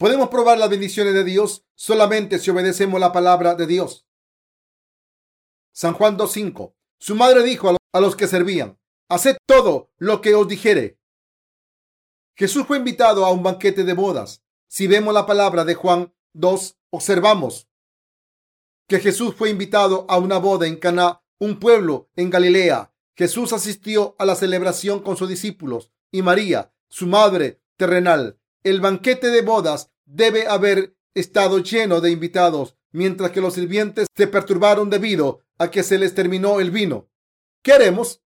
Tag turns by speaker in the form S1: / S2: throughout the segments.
S1: Podemos probar las bendiciones de Dios solamente si obedecemos la palabra de Dios. San Juan 2.5. Su madre dijo a los que servían, haced todo lo que os dijere. Jesús fue invitado a un banquete de bodas. Si vemos la palabra de Juan 2, observamos que Jesús fue invitado a una boda en Caná, un pueblo en Galilea. Jesús asistió a la celebración con sus discípulos y María, su madre terrenal. El banquete de bodas debe haber estado lleno de invitados, mientras que los sirvientes se perturbaron debido a que se les terminó el vino. ¿Qué haremos?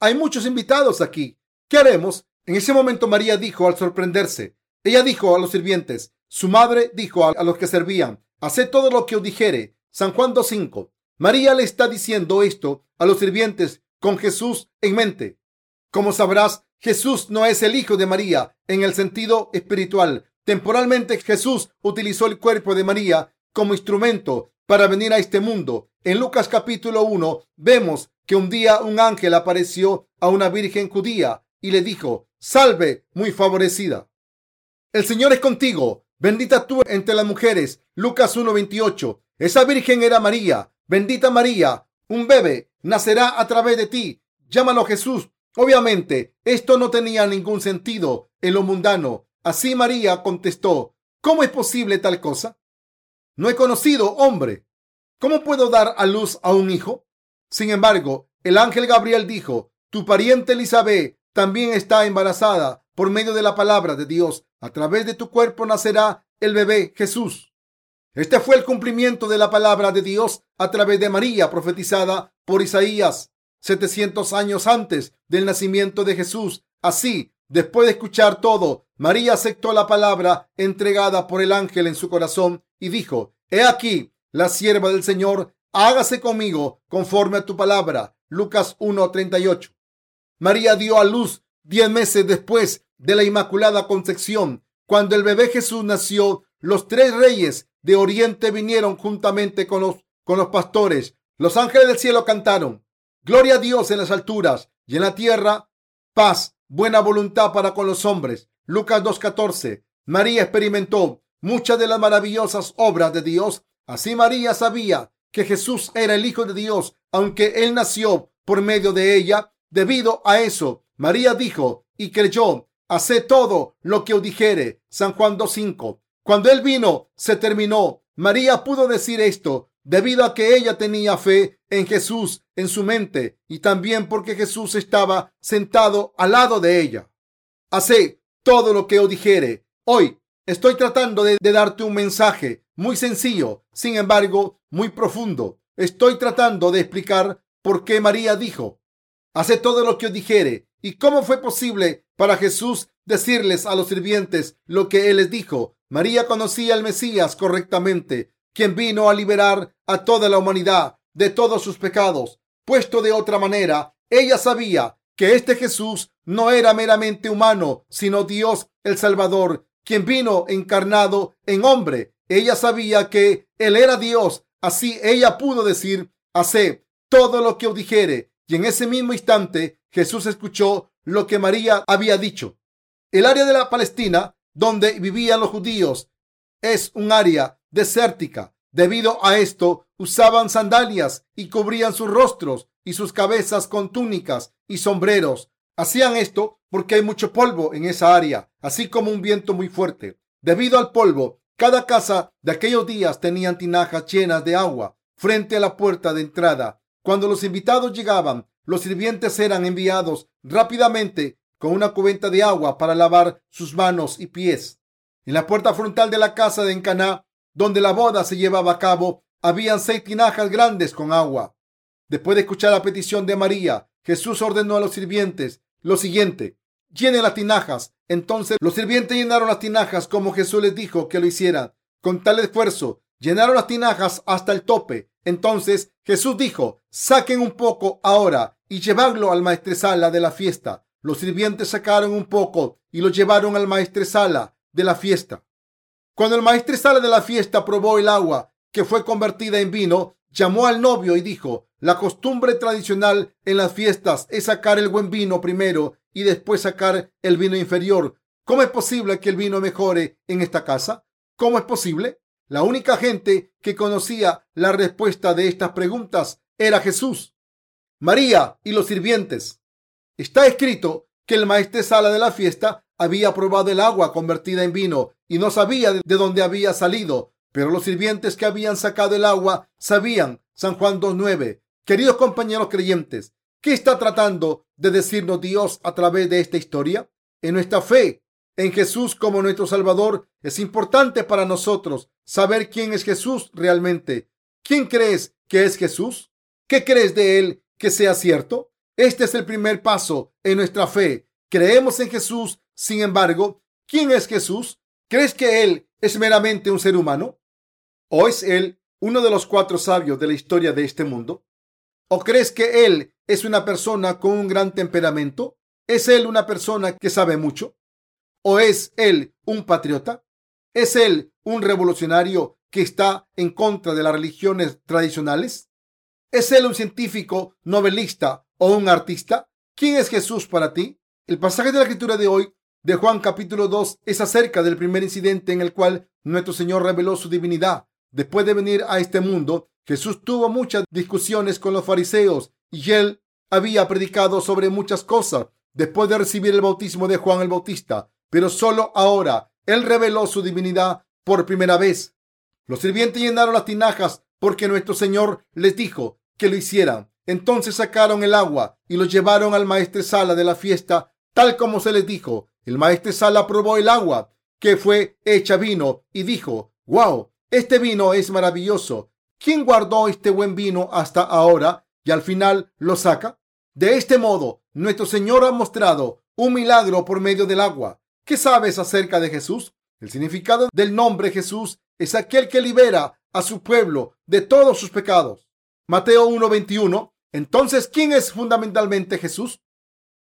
S1: Hay muchos invitados aquí. ¿Qué haremos? En ese momento María dijo al sorprenderse. Ella dijo a los sirvientes, su madre dijo a los que servían, haced todo lo que os dijere. San Juan 2.5. María le está diciendo esto a los sirvientes con Jesús en mente. Como sabrás, Jesús no es el hijo de María en el sentido espiritual. Temporalmente Jesús utilizó el cuerpo de María como instrumento para venir a este mundo. En Lucas capítulo 1 vemos que un día un ángel apareció a una virgen judía y le dijo, salve, muy favorecida. El Señor es contigo, bendita tú entre las mujeres. Lucas 1:28. Esa virgen era María, bendita María, un bebé nacerá a través de ti. Llámalo Jesús. Obviamente, esto no tenía ningún sentido en lo mundano. Así María contestó, ¿cómo es posible tal cosa? No he conocido hombre. ¿Cómo puedo dar a luz a un hijo? Sin embargo, el ángel Gabriel dijo, tu pariente Elizabeth también está embarazada por medio de la palabra de Dios. A través de tu cuerpo nacerá el bebé Jesús. Este fue el cumplimiento de la palabra de Dios a través de María, profetizada por Isaías 700 años antes del nacimiento de Jesús. Así, después de escuchar todo, María aceptó la palabra entregada por el ángel en su corazón y dijo, He aquí, la sierva del Señor, hágase conmigo conforme a tu palabra. Lucas 1:38. María dio a luz diez meses después de la Inmaculada Concepción. Cuando el bebé Jesús nació, los tres reyes de Oriente vinieron juntamente con los, con los pastores. Los ángeles del cielo cantaron, Gloria a Dios en las alturas y en la tierra, paz, buena voluntad para con los hombres. Lucas 2.14. María experimentó muchas de las maravillosas obras de Dios. Así María sabía que Jesús era el Hijo de Dios, aunque él nació por medio de ella. Debido a eso, María dijo y creyó, hace todo lo que os dijere. San Juan 2.5. Cuando él vino, se terminó. María pudo decir esto debido a que ella tenía fe en Jesús en su mente y también porque Jesús estaba sentado al lado de ella. Hace todo lo que os dijere. Hoy estoy tratando de, darte un mensaje muy sencillo, sin embargo, muy profundo. Estoy tratando de explicar por qué María dijo, Hace todo lo que os dijere. ¿Y cómo fue posible para Jesús decirles a los sirvientes lo que él les dijo? María conocía al Mesías correctamente, quien vino a liberar a toda la humanidad de todos sus pecados. Puesto de otra manera, ella sabía que este Jesús no era meramente humano, sino Dios el Salvador, quien vino encarnado en hombre. Ella sabía que Él era Dios. Así ella pudo decir, hace todo lo que os dijere y en ese mismo instante Jesús escuchó lo que María había dicho. El área de la Palestina donde vivían los judíos es un área desértica. Debido a esto, usaban sandalias y cubrían sus rostros y sus cabezas con túnicas y sombreros. Hacían esto porque hay mucho polvo en esa área, así como un viento muy fuerte. Debido al polvo, cada casa de aquellos días tenían tinajas llenas de agua frente a la puerta de entrada cuando los invitados llegaban, los sirvientes eran enviados rápidamente con una cubeta de agua para lavar sus manos y pies. En la puerta frontal de la casa de Encaná, donde la boda se llevaba a cabo, habían seis tinajas grandes con agua. Después de escuchar la petición de María, Jesús ordenó a los sirvientes lo siguiente: llenen las tinajas. Entonces los sirvientes llenaron las tinajas como Jesús les dijo que lo hicieran. Con tal esfuerzo, llenaron las tinajas hasta el tope. Entonces Jesús dijo, saquen un poco ahora y llevadlo al maestresala de la fiesta. Los sirvientes sacaron un poco y lo llevaron al maestresala de la fiesta. Cuando el maestresala de la fiesta probó el agua que fue convertida en vino, llamó al novio y dijo, la costumbre tradicional en las fiestas es sacar el buen vino primero y después sacar el vino inferior. ¿Cómo es posible que el vino mejore en esta casa? ¿Cómo es posible? La única gente que conocía la respuesta de estas preguntas era Jesús, María y los sirvientes. Está escrito que el maestresala de la fiesta había probado el agua convertida en vino y no sabía de dónde había salido, pero los sirvientes que habían sacado el agua sabían. San Juan 2.9. Queridos compañeros creyentes, ¿qué está tratando de decirnos Dios a través de esta historia? En nuestra fe en Jesús como nuestro Salvador es importante para nosotros saber quién es Jesús realmente. ¿Quién crees que es Jesús? ¿Qué crees de él que sea cierto? Este es el primer paso en nuestra fe. Creemos en Jesús. Sin embargo, ¿quién es Jesús? ¿Crees que Él es meramente un ser humano? ¿O es Él uno de los cuatro sabios de la historia de este mundo? ¿O crees que Él es una persona con un gran temperamento? ¿Es Él una persona que sabe mucho? ¿O es Él un patriota? ¿Es Él un revolucionario que está en contra de las religiones tradicionales? ¿Es Él un científico, novelista o un artista? ¿Quién es Jesús para ti? El pasaje de la escritura de hoy, de Juan capítulo 2, es acerca del primer incidente en el cual nuestro Señor reveló su divinidad. Después de venir a este mundo, Jesús tuvo muchas discusiones con los fariseos y él había predicado sobre muchas cosas después de recibir el bautismo de Juan el Bautista, pero solo ahora él reveló su divinidad por primera vez. Los sirvientes llenaron las tinajas porque nuestro Señor les dijo que lo hicieran. Entonces sacaron el agua y lo llevaron al maestresala de la fiesta, tal como se les dijo. El maestresala probó el agua que fue hecha vino y dijo, wow, este vino es maravilloso. ¿Quién guardó este buen vino hasta ahora y al final lo saca? De este modo, nuestro Señor ha mostrado un milagro por medio del agua. ¿Qué sabes acerca de Jesús? El significado del nombre Jesús es aquel que libera a su pueblo de todos sus pecados. Mateo 1:21 entonces, ¿quién es fundamentalmente Jesús?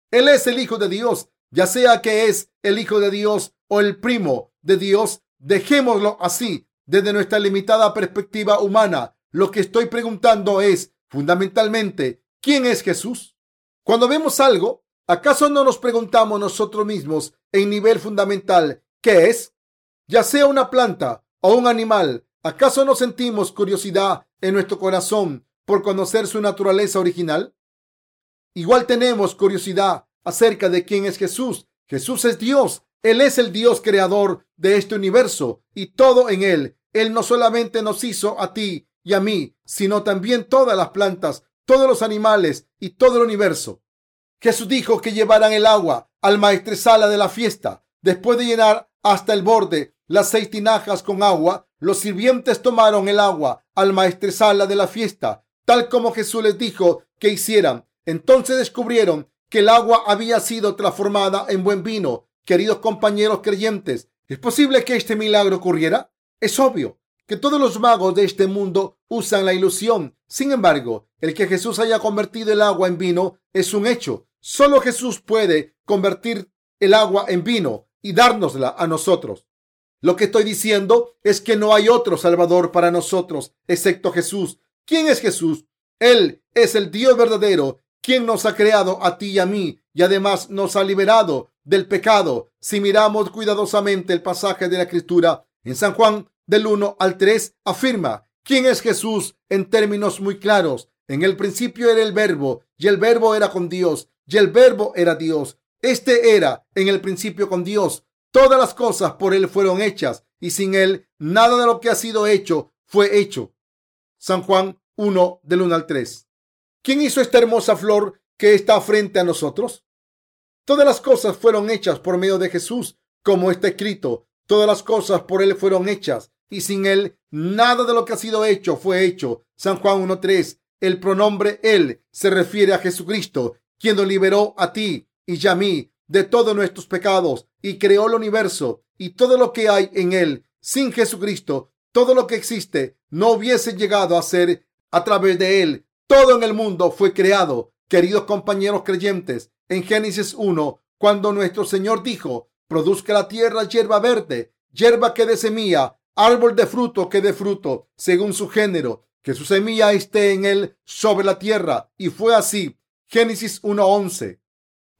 S1: Él es el Hijo de Dios, ya sea que es el Hijo de Dios o el primo de Dios. Dejémoslo así, desde nuestra limitada perspectiva humana. Lo que estoy preguntando es, fundamentalmente, ¿quién es Jesús? Cuando vemos algo, ¿acaso no nos preguntamos nosotros mismos en nivel fundamental qué es? Ya sea una planta o un animal, ¿acaso no sentimos curiosidad en nuestro corazón por conocer su naturaleza original? Igual tenemos curiosidad acerca de quién es Jesús. Jesús es Dios. Él es el Dios creador de este universo y todo en él. Él no solamente nos hizo a ti y a mí, sino también todas las plantas, todos los animales y todo el universo. Jesús dijo que llevaran el agua al maestresala de la fiesta. Después de llenar hasta el borde las seis tinajas con agua, los sirvientes tomaron el agua al maestresala de la fiesta tal como Jesús les dijo que hicieran. Entonces descubrieron que el agua había sido transformada en buen vino. Queridos compañeros creyentes, ¿es posible que este milagro ocurriera? Es obvio que todos los magos de este mundo usan la ilusión. Sin embargo, el que Jesús haya convertido el agua en vino es un hecho. Solo Jesús puede convertir el agua en vino y dárnosla a nosotros. Lo que estoy diciendo es que no hay otro Salvador para nosotros excepto Jesús. ¿Quién es Jesús? Él es el Dios verdadero, quien nos ha creado a ti y a mí y además nos ha liberado del pecado. Si miramos cuidadosamente el pasaje de la Escritura en San Juan del 1 al 3, afirma quién es Jesús en términos muy claros. En el principio era el verbo y el verbo era con Dios y el verbo era Dios. Este era en el principio con Dios. Todas las cosas por él fueron hechas y sin él nada de lo que ha sido hecho fue hecho. San Juan 1 del 1 al 3. ¿Quién hizo esta hermosa flor que está frente a nosotros? Todas las cosas fueron hechas por medio de Jesús, como está escrito. Todas las cosas por Él fueron hechas, y sin Él nada de lo que ha sido hecho fue hecho. San Juan 1.3. El pronombre Él se refiere a Jesucristo, quien nos liberó a ti y a mí de todos nuestros pecados y creó el universo y todo lo que hay en Él. Sin Jesucristo todo lo que existe no hubiese llegado a ser a través de él. Todo en el mundo fue creado. Queridos compañeros creyentes, en Génesis 1, cuando nuestro Señor dijo, produzca la tierra hierba verde, hierba que dé semilla, árbol de fruto que dé fruto, según su género, que su semilla esté en él sobre la tierra. Y fue así. Génesis 1.11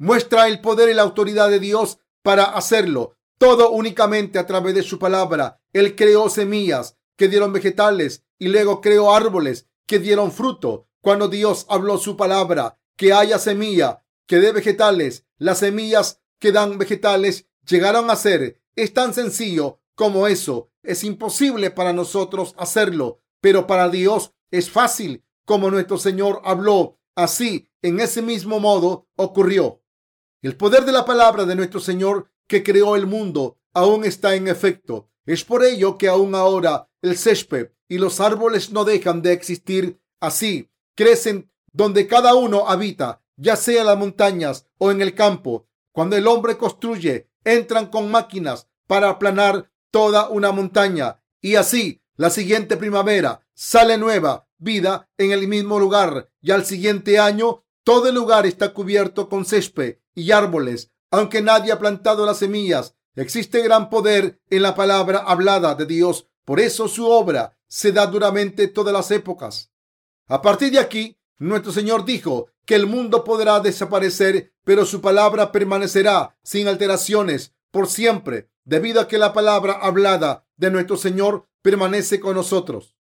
S1: muestra el poder y la autoridad de Dios para hacerlo. Todo únicamente a través de su palabra. Él creó semillas que dieron vegetales y luego creó árboles que dieron fruto. Cuando Dios habló su palabra, que haya semilla que dé vegetales, las semillas que dan vegetales llegaron a ser. Es tan sencillo como eso. Es imposible para nosotros hacerlo, pero para Dios es fácil, como nuestro Señor habló. Así, en ese mismo modo ocurrió. El poder de la palabra de nuestro Señor que creó el mundo aún está en efecto. Es por ello que aún ahora el césped y los árboles no dejan de existir. Así crecen donde cada uno habita, ya sea en las montañas o en el campo. Cuando el hombre construye, entran con máquinas para aplanar toda una montaña y así la siguiente primavera sale nueva vida en el mismo lugar y al siguiente año todo el lugar está cubierto con césped y árboles. Aunque nadie ha plantado las semillas, existe gran poder en la palabra hablada de Dios. Por eso su obra se da duramente todas las épocas. A partir de aquí, nuestro Señor dijo que el mundo podrá desaparecer, pero su palabra permanecerá sin alteraciones por siempre, debido a que la palabra hablada de nuestro Señor permanece con nosotros.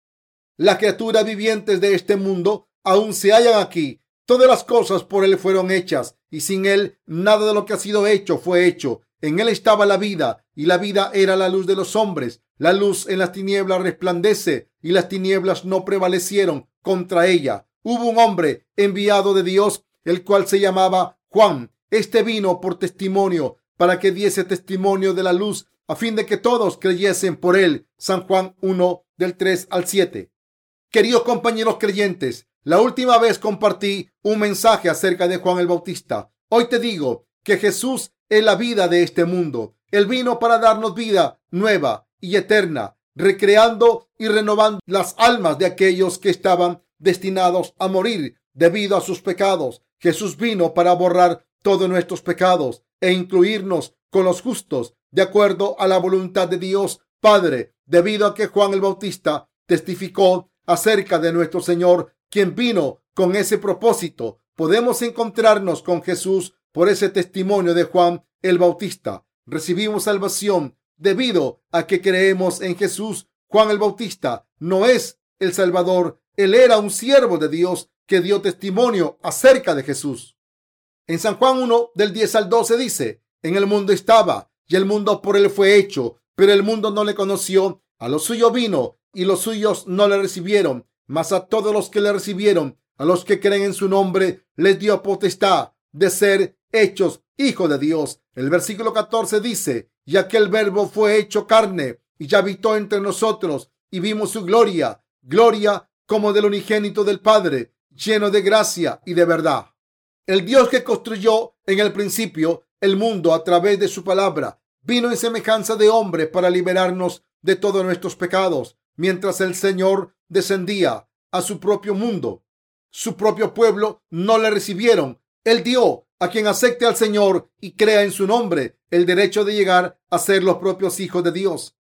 S1: Las criaturas vivientes de este mundo aún se hallan aquí. Todas las cosas por Él fueron hechas y sin Él nada de lo que ha sido hecho fue hecho. En Él estaba la vida y la vida era la luz de los hombres. La luz en las tinieblas resplandece y las tinieblas no prevalecieron contra ella. Hubo un hombre enviado de Dios, el cual se llamaba Juan. Este vino por testimonio para que diese testimonio de la luz a fin de que todos creyesen por él. San Juan 1 del 3 al 7. Queridos compañeros creyentes, la última vez compartí un mensaje acerca de Juan el Bautista. Hoy te digo que Jesús es la vida de este mundo. Él vino para darnos vida nueva y eterna, recreando y renovando las almas de aquellos que estaban destinados a morir debido a sus pecados. Jesús vino para borrar todos nuestros pecados e incluirnos con los justos de acuerdo a la voluntad de Dios Padre, debido a que Juan el Bautista testificó acerca de nuestro Señor, quien vino con ese propósito. Podemos encontrarnos con Jesús por ese testimonio de Juan el Bautista. Recibimos salvación debido a que creemos en Jesús. Juan el Bautista no es el Salvador. Él era un siervo de Dios que dio testimonio acerca de Jesús. En San Juan 1 del 10 al 12 dice, en el mundo estaba y el mundo por él fue hecho, pero el mundo no le conoció. A lo suyo vino y los suyos no le recibieron, mas a todos los que le recibieron, a los que creen en su nombre, les dio potestad de ser hechos hijos de Dios. El versículo 14 dice, y aquel verbo fue hecho carne y ya habitó entre nosotros y vimos su gloria, gloria como del unigénito del Padre, lleno de gracia y de verdad. El Dios que construyó en el principio el mundo a través de su palabra vino en semejanza de hombre para liberarnos de todos nuestros pecados, mientras el Señor descendía a su propio mundo. Su propio pueblo no le recibieron. Él dio a quien acepte al Señor y crea en su nombre el derecho de llegar a ser los propios hijos de Dios.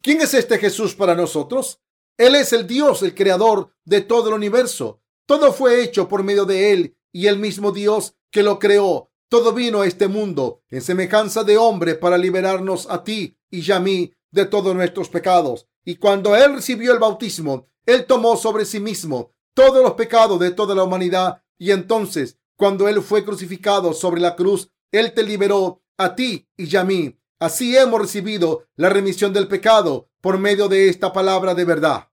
S1: ¿Quién es este Jesús para nosotros? Él es el Dios, el creador de todo el universo. Todo fue hecho por medio de Él y el mismo Dios que lo creó. Todo vino a este mundo en semejanza de hombre para liberarnos a ti y a mí de todos nuestros pecados. Y cuando Él recibió el bautismo, Él tomó sobre sí mismo todos los pecados de toda la humanidad. Y entonces, cuando Él fue crucificado sobre la cruz, Él te liberó a ti y a mí. Así hemos recibido la remisión del pecado por medio de esta palabra de verdad.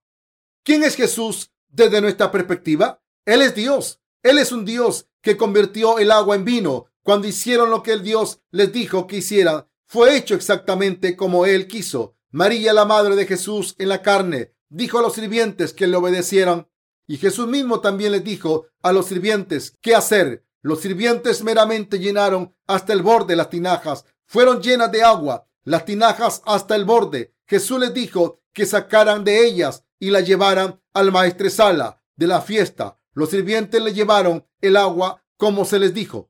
S1: ¿Quién es Jesús desde nuestra perspectiva? Él es Dios. Él es un Dios que convirtió el agua en vino. Cuando hicieron lo que el Dios les dijo que hicieran, fue hecho exactamente como Él quiso. María, la madre de Jesús en la carne, dijo a los sirvientes que le obedecieran. Y Jesús mismo también les dijo a los sirvientes qué hacer. Los sirvientes meramente llenaron hasta el borde las tinajas. Fueron llenas de agua, las tinajas hasta el borde. Jesús les dijo que sacaran de ellas y la llevaran al maestresala de la fiesta. Los sirvientes le llevaron el agua como se les dijo.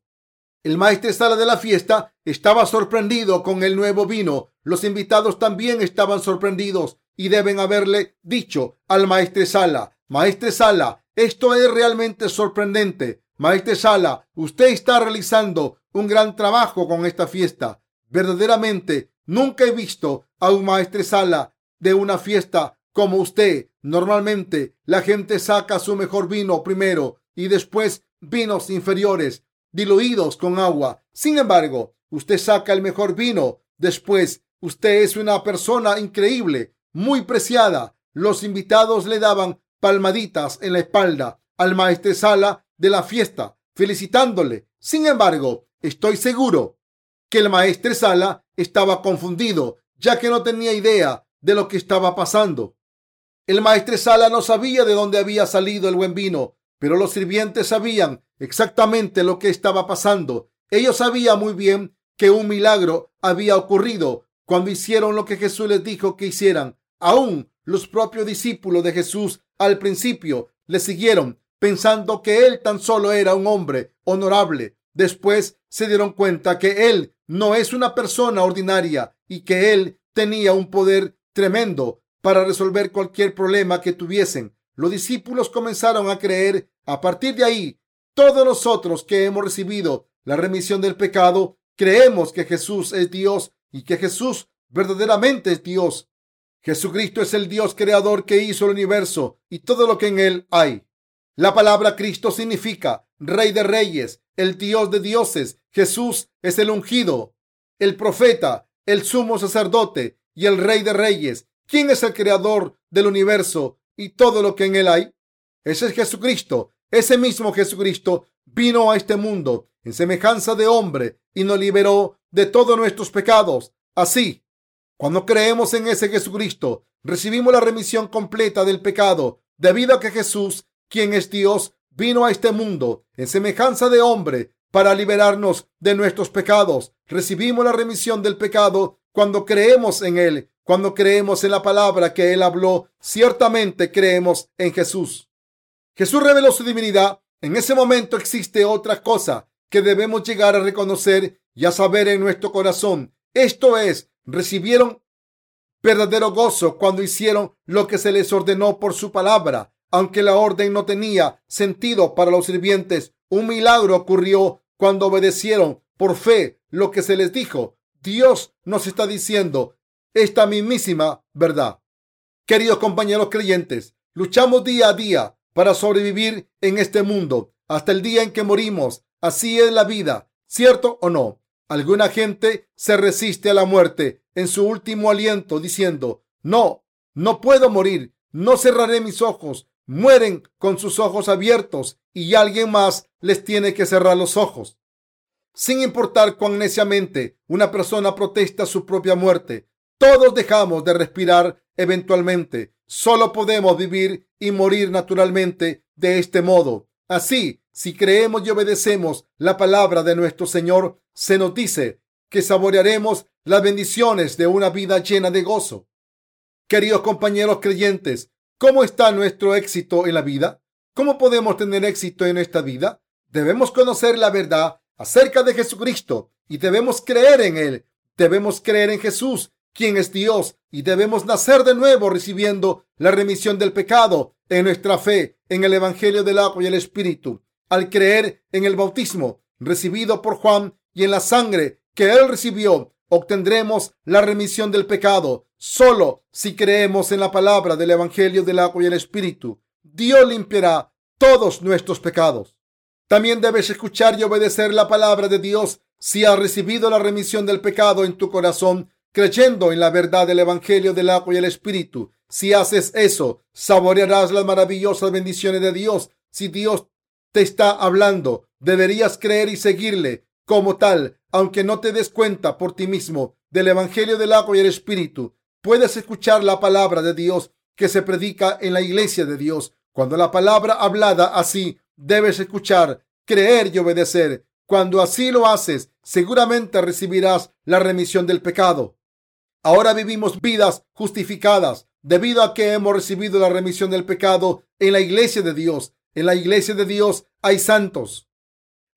S1: El maestresala de la fiesta estaba sorprendido con el nuevo vino. Los invitados también estaban sorprendidos y deben haberle dicho al maestresala, maestresala, esto es realmente sorprendente. Maestresala, usted está realizando un gran trabajo con esta fiesta. Verdaderamente, nunca he visto a un maestresala de una fiesta como usted. Normalmente, la gente saca su mejor vino primero y después vinos inferiores diluidos con agua. Sin embargo, usted saca el mejor vino. Después, usted es una persona increíble, muy preciada. Los invitados le daban palmaditas en la espalda al maestresala de la fiesta, felicitándole. Sin embargo, estoy seguro que el maestresala estaba confundido, ya que no tenía idea de lo que estaba pasando. El maestresala no sabía de dónde había salido el buen vino, pero los sirvientes sabían exactamente lo que estaba pasando. Ellos sabían muy bien que un milagro había ocurrido cuando hicieron lo que Jesús les dijo que hicieran. Aún los propios discípulos de Jesús al principio le siguieron pensando que él tan solo era un hombre honorable. Después se dieron cuenta que él no es una persona ordinaria y que él tenía un poder tremendo para resolver cualquier problema que tuviesen. Los discípulos comenzaron a creer. A partir de ahí, todos nosotros que hemos recibido la remisión del pecado, creemos que Jesús es Dios y que Jesús verdaderamente es Dios. Jesucristo es el Dios creador que hizo el universo y todo lo que en él hay. La palabra Cristo significa Rey de Reyes, el Dios de dioses. Jesús es el ungido, el profeta, el sumo sacerdote y el Rey de Reyes. ¿Quién es el creador del universo y todo lo que en él hay? Ese es Jesucristo. Ese mismo Jesucristo vino a este mundo en semejanza de hombre y nos liberó de todos nuestros pecados. Así, cuando creemos en ese Jesucristo, recibimos la remisión completa del pecado debido a que Jesús quien es Dios, vino a este mundo en semejanza de hombre para liberarnos de nuestros pecados. Recibimos la remisión del pecado cuando creemos en Él, cuando creemos en la palabra que Él habló. Ciertamente creemos en Jesús. Jesús reveló su divinidad. En ese momento existe otra cosa que debemos llegar a reconocer y a saber en nuestro corazón. Esto es, recibieron verdadero gozo cuando hicieron lo que se les ordenó por su palabra. Aunque la orden no tenía sentido para los sirvientes, un milagro ocurrió cuando obedecieron por fe lo que se les dijo. Dios nos está diciendo esta mismísima verdad. Queridos compañeros creyentes, luchamos día a día para sobrevivir en este mundo hasta el día en que morimos. Así es la vida, ¿cierto o no? Alguna gente se resiste a la muerte en su último aliento diciendo, no, no puedo morir, no cerraré mis ojos, mueren con sus ojos abiertos y alguien más les tiene que cerrar los ojos. Sin importar cuán neciamente una persona protesta su propia muerte, todos dejamos de respirar eventualmente. Solo podemos vivir y morir naturalmente de este modo. Así, si creemos y obedecemos la palabra de nuestro Señor, se nos dice que saborearemos las bendiciones de una vida llena de gozo. Queridos compañeros creyentes, ¿Cómo está nuestro éxito en la vida? ¿Cómo podemos tener éxito en esta vida? Debemos conocer la verdad acerca de Jesucristo y debemos creer en Él. Debemos creer en Jesús, quien es Dios, y debemos nacer de nuevo recibiendo la remisión del pecado en nuestra fe en el Evangelio del agua y el Espíritu. Al creer en el bautismo recibido por Juan y en la sangre que Él recibió, obtendremos la remisión del pecado solo si creemos en la palabra del Evangelio del agua y el Espíritu. Dios limpiará todos nuestros pecados. También debes escuchar y obedecer la palabra de Dios si has recibido la remisión del pecado en tu corazón, creyendo en la verdad del Evangelio del agua y el Espíritu. Si haces eso, saborearás las maravillosas bendiciones de Dios. Si Dios te está hablando, deberías creer y seguirle como tal aunque no te des cuenta por ti mismo del Evangelio del agua y el Espíritu, puedes escuchar la palabra de Dios que se predica en la iglesia de Dios. Cuando la palabra hablada así, debes escuchar, creer y obedecer. Cuando así lo haces, seguramente recibirás la remisión del pecado. Ahora vivimos vidas justificadas debido a que hemos recibido la remisión del pecado en la iglesia de Dios. En la iglesia de Dios hay santos.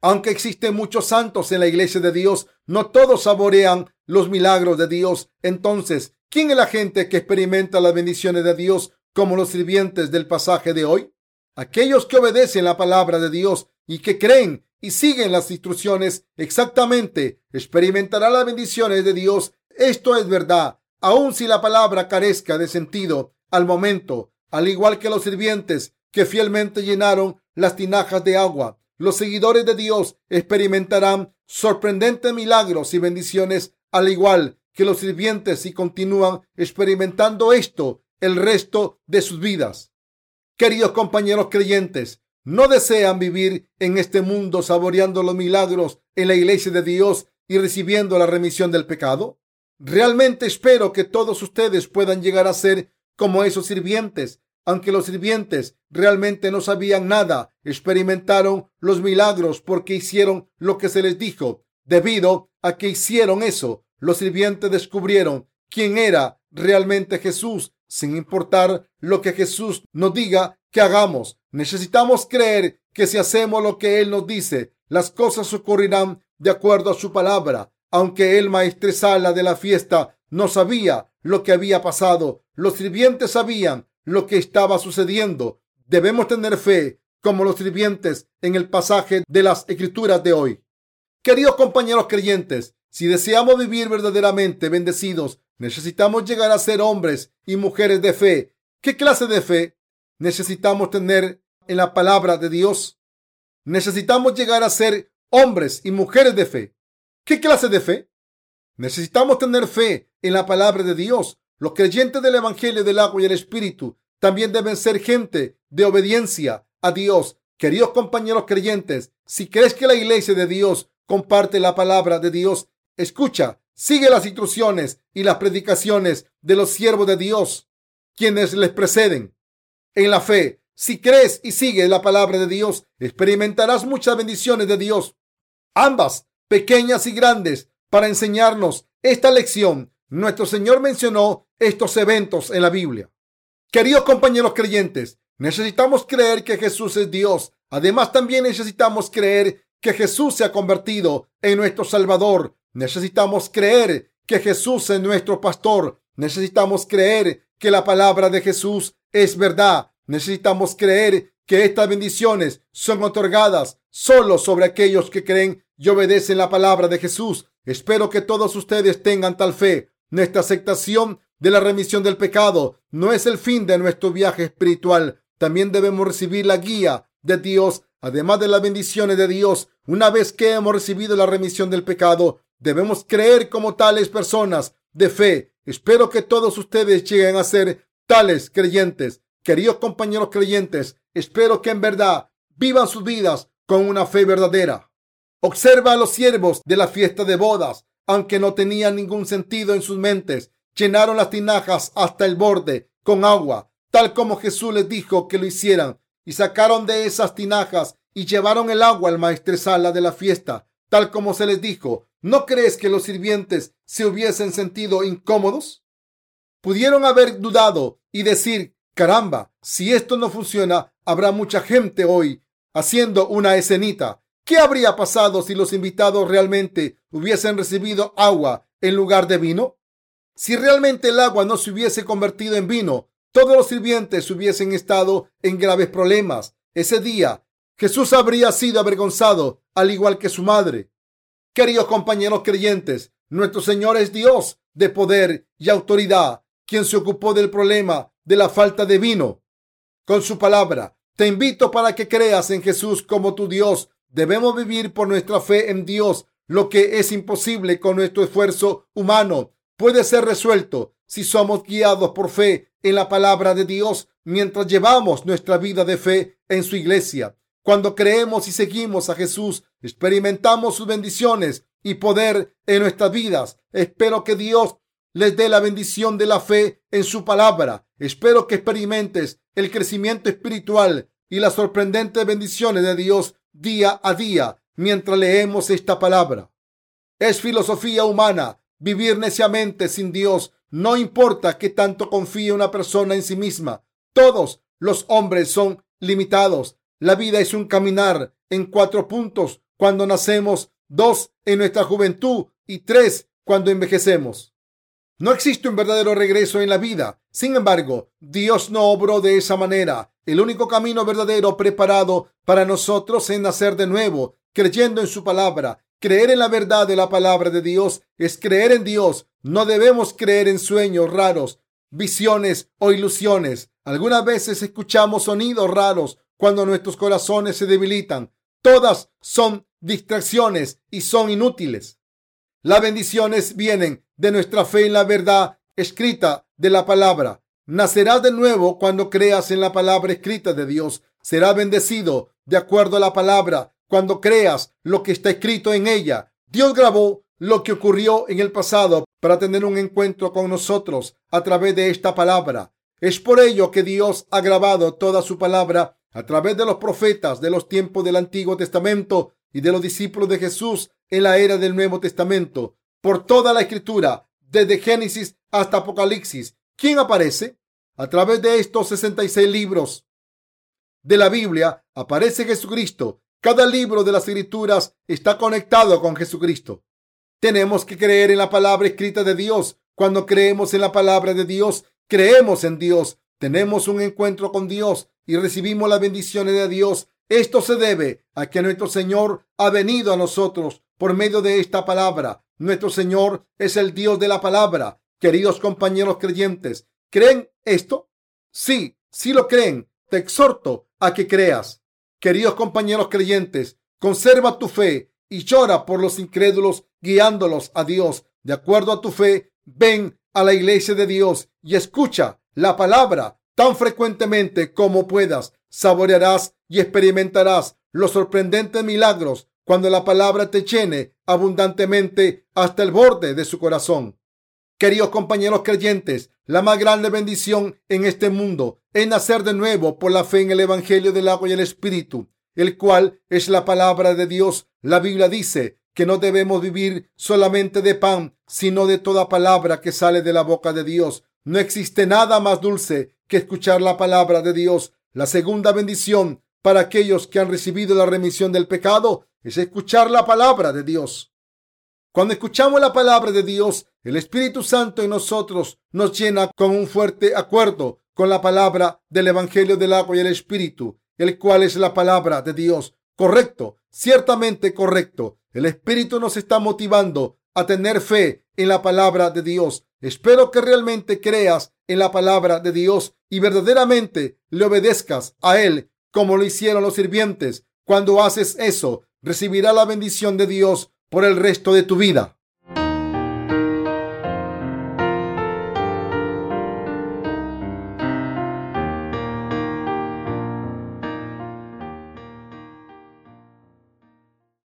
S1: Aunque existen muchos santos en la iglesia de Dios, no todos saborean los milagros de Dios. Entonces, ¿quién es la gente que experimenta las bendiciones de Dios como los sirvientes del pasaje de hoy? Aquellos que obedecen la palabra de Dios y que creen y siguen las instrucciones exactamente, experimentará las bendiciones de Dios. Esto es verdad, aun si la palabra carezca de sentido al momento, al igual que los sirvientes que fielmente llenaron las tinajas de agua. Los seguidores de Dios experimentarán sorprendentes milagros y bendiciones, al igual que los sirvientes, y continúan experimentando esto el resto de sus vidas. Queridos compañeros creyentes, ¿No desean vivir en este mundo saboreando los milagros en la iglesia de Dios y recibiendo la remisión del pecado? Realmente espero que todos ustedes puedan llegar a ser como esos sirvientes. Aunque los sirvientes realmente no sabían nada, experimentaron los milagros porque hicieron lo que se les dijo. Debido a que hicieron eso, los sirvientes descubrieron quién era realmente Jesús, sin importar lo que Jesús nos diga que hagamos. Necesitamos creer que si hacemos lo que Él nos dice, las cosas ocurrirán de acuerdo a su palabra. Aunque el maestresala de la fiesta no sabía lo que había pasado, los sirvientes sabían lo que estaba sucediendo. Debemos tener fe como los sirvientes en el pasaje de las escrituras de hoy. Queridos compañeros creyentes, si deseamos vivir verdaderamente bendecidos, necesitamos llegar a ser hombres y mujeres de fe. ¿Qué clase de fe? necesitamos tener en la palabra de Dios. Necesitamos llegar a ser hombres y mujeres de fe. ¿Qué clase de fe? Necesitamos tener fe en la palabra de Dios. Los creyentes del Evangelio del agua y el Espíritu también deben ser gente de obediencia a Dios. Queridos compañeros creyentes, si crees que la iglesia de Dios comparte la palabra de Dios, escucha, sigue las instrucciones y las predicaciones de los siervos de Dios, quienes les preceden en la fe. Si crees y sigues la palabra de Dios, experimentarás muchas bendiciones de Dios, ambas pequeñas y grandes, para enseñarnos esta lección. Nuestro Señor mencionó estos eventos en la Biblia. Queridos compañeros creyentes, necesitamos creer que Jesús es Dios. Además, también necesitamos creer que Jesús se ha convertido en nuestro Salvador. Necesitamos creer que Jesús es nuestro pastor. Necesitamos creer que la palabra de Jesús es verdad. Necesitamos creer que estas bendiciones son otorgadas solo sobre aquellos que creen y obedecen la palabra de Jesús. Espero que todos ustedes tengan tal fe. Nuestra aceptación de la remisión del pecado no es el fin de nuestro viaje espiritual. También debemos recibir la guía de Dios, además de las bendiciones de Dios. Una vez que hemos recibido la remisión del pecado, debemos creer como tales personas de fe. Espero que todos ustedes lleguen a ser tales creyentes. Queridos compañeros creyentes, espero que en verdad vivan sus vidas con una fe verdadera. Observa a los siervos de la fiesta de bodas, aunque no tenían ningún sentido en sus mentes, llenaron las tinajas hasta el borde con agua, tal como Jesús les dijo que lo hicieran, y sacaron de esas tinajas y llevaron el agua al maestresala de la fiesta, tal como se les dijo. ¿No crees que los sirvientes se hubiesen sentido incómodos? Pudieron haber dudado y decir, caramba, si esto no funciona, habrá mucha gente hoy haciendo una escenita. ¿Qué habría pasado si los invitados realmente hubiesen recibido agua en lugar de vino? Si realmente el agua no se hubiese convertido en vino, todos los sirvientes hubiesen estado en graves problemas. Ese día, Jesús habría sido avergonzado, al igual que su madre. Queridos compañeros creyentes, nuestro Señor es Dios de poder y autoridad quien se ocupó del problema de la falta de vino con su palabra. Te invito para que creas en Jesús como tu Dios. Debemos vivir por nuestra fe en Dios. Lo que es imposible con nuestro esfuerzo humano puede ser resuelto si somos guiados por fe en la palabra de Dios mientras llevamos nuestra vida de fe en su iglesia. Cuando creemos y seguimos a Jesús, experimentamos sus bendiciones y poder en nuestras vidas. Espero que Dios les dé la bendición de la fe en su palabra. Espero que experimentes el crecimiento espiritual y las sorprendentes bendiciones de Dios día a día mientras leemos esta palabra. Es filosofía humana vivir neciamente sin Dios. No importa que tanto confíe una persona en sí misma. Todos los hombres son limitados. La vida es un caminar en cuatro puntos cuando nacemos, dos en nuestra juventud y tres cuando envejecemos. No existe un verdadero regreso en la vida. Sin embargo, Dios no obró de esa manera. El único camino verdadero preparado para nosotros es nacer de nuevo, creyendo en su palabra. Creer en la verdad de la palabra de Dios es creer en Dios. No debemos creer en sueños raros, visiones o ilusiones. Algunas veces escuchamos sonidos raros cuando nuestros corazones se debilitan. Todas son distracciones y son inútiles. Las bendiciones vienen de nuestra fe en la verdad escrita de la palabra. Nacerás de nuevo cuando creas en la palabra escrita de Dios. Serás bendecido de acuerdo a la palabra cuando creas lo que está escrito en ella. Dios grabó lo que ocurrió en el pasado para tener un encuentro con nosotros a través de esta palabra. Es por ello que Dios ha grabado toda su palabra a través de los profetas de los tiempos del Antiguo Testamento y de los discípulos de Jesús en la era del Nuevo Testamento. Por toda la escritura, desde Génesis hasta Apocalipsis, ¿quién aparece? A través de estos 66 libros de la Biblia aparece Jesucristo. Cada libro de las escrituras está conectado con Jesucristo. Tenemos que creer en la palabra escrita de Dios. Cuando creemos en la palabra de Dios, creemos en Dios. Tenemos un encuentro con Dios y recibimos las bendiciones de Dios esto se debe a que nuestro Señor ha venido a nosotros por medio de esta palabra. Nuestro Señor es el Dios de la palabra. Queridos compañeros creyentes, ¿creen esto? Sí, sí lo creen. Te exhorto a que creas. Queridos compañeros creyentes, conserva tu fe y llora por los incrédulos guiándolos a Dios. De acuerdo a tu fe, ven a la iglesia de Dios y escucha la palabra tan frecuentemente como puedas. Saborearás y experimentarás los sorprendentes milagros cuando la palabra te llene abundantemente hasta el borde de su corazón. Queridos compañeros creyentes, la más grande bendición en este mundo es nacer de nuevo por la fe en el Evangelio del agua y el Espíritu, el cual es la palabra de Dios. La Biblia dice que no debemos vivir solamente de pan, sino de toda palabra que sale de la boca de Dios. No existe nada más dulce que escuchar la palabra de Dios. La segunda bendición para aquellos que han recibido la remisión del pecado es escuchar la palabra de Dios. Cuando escuchamos la palabra de Dios, el Espíritu Santo en nosotros nos llena con un fuerte acuerdo con la palabra del Evangelio del agua y el Espíritu, el cual es la palabra de Dios. Correcto, ciertamente correcto. El Espíritu nos está motivando a tener fe en la palabra de Dios. Espero que realmente creas en la palabra de Dios y verdaderamente le obedezcas a Él como lo hicieron los sirvientes. Cuando haces eso, recibirá la bendición de Dios por el resto de tu vida.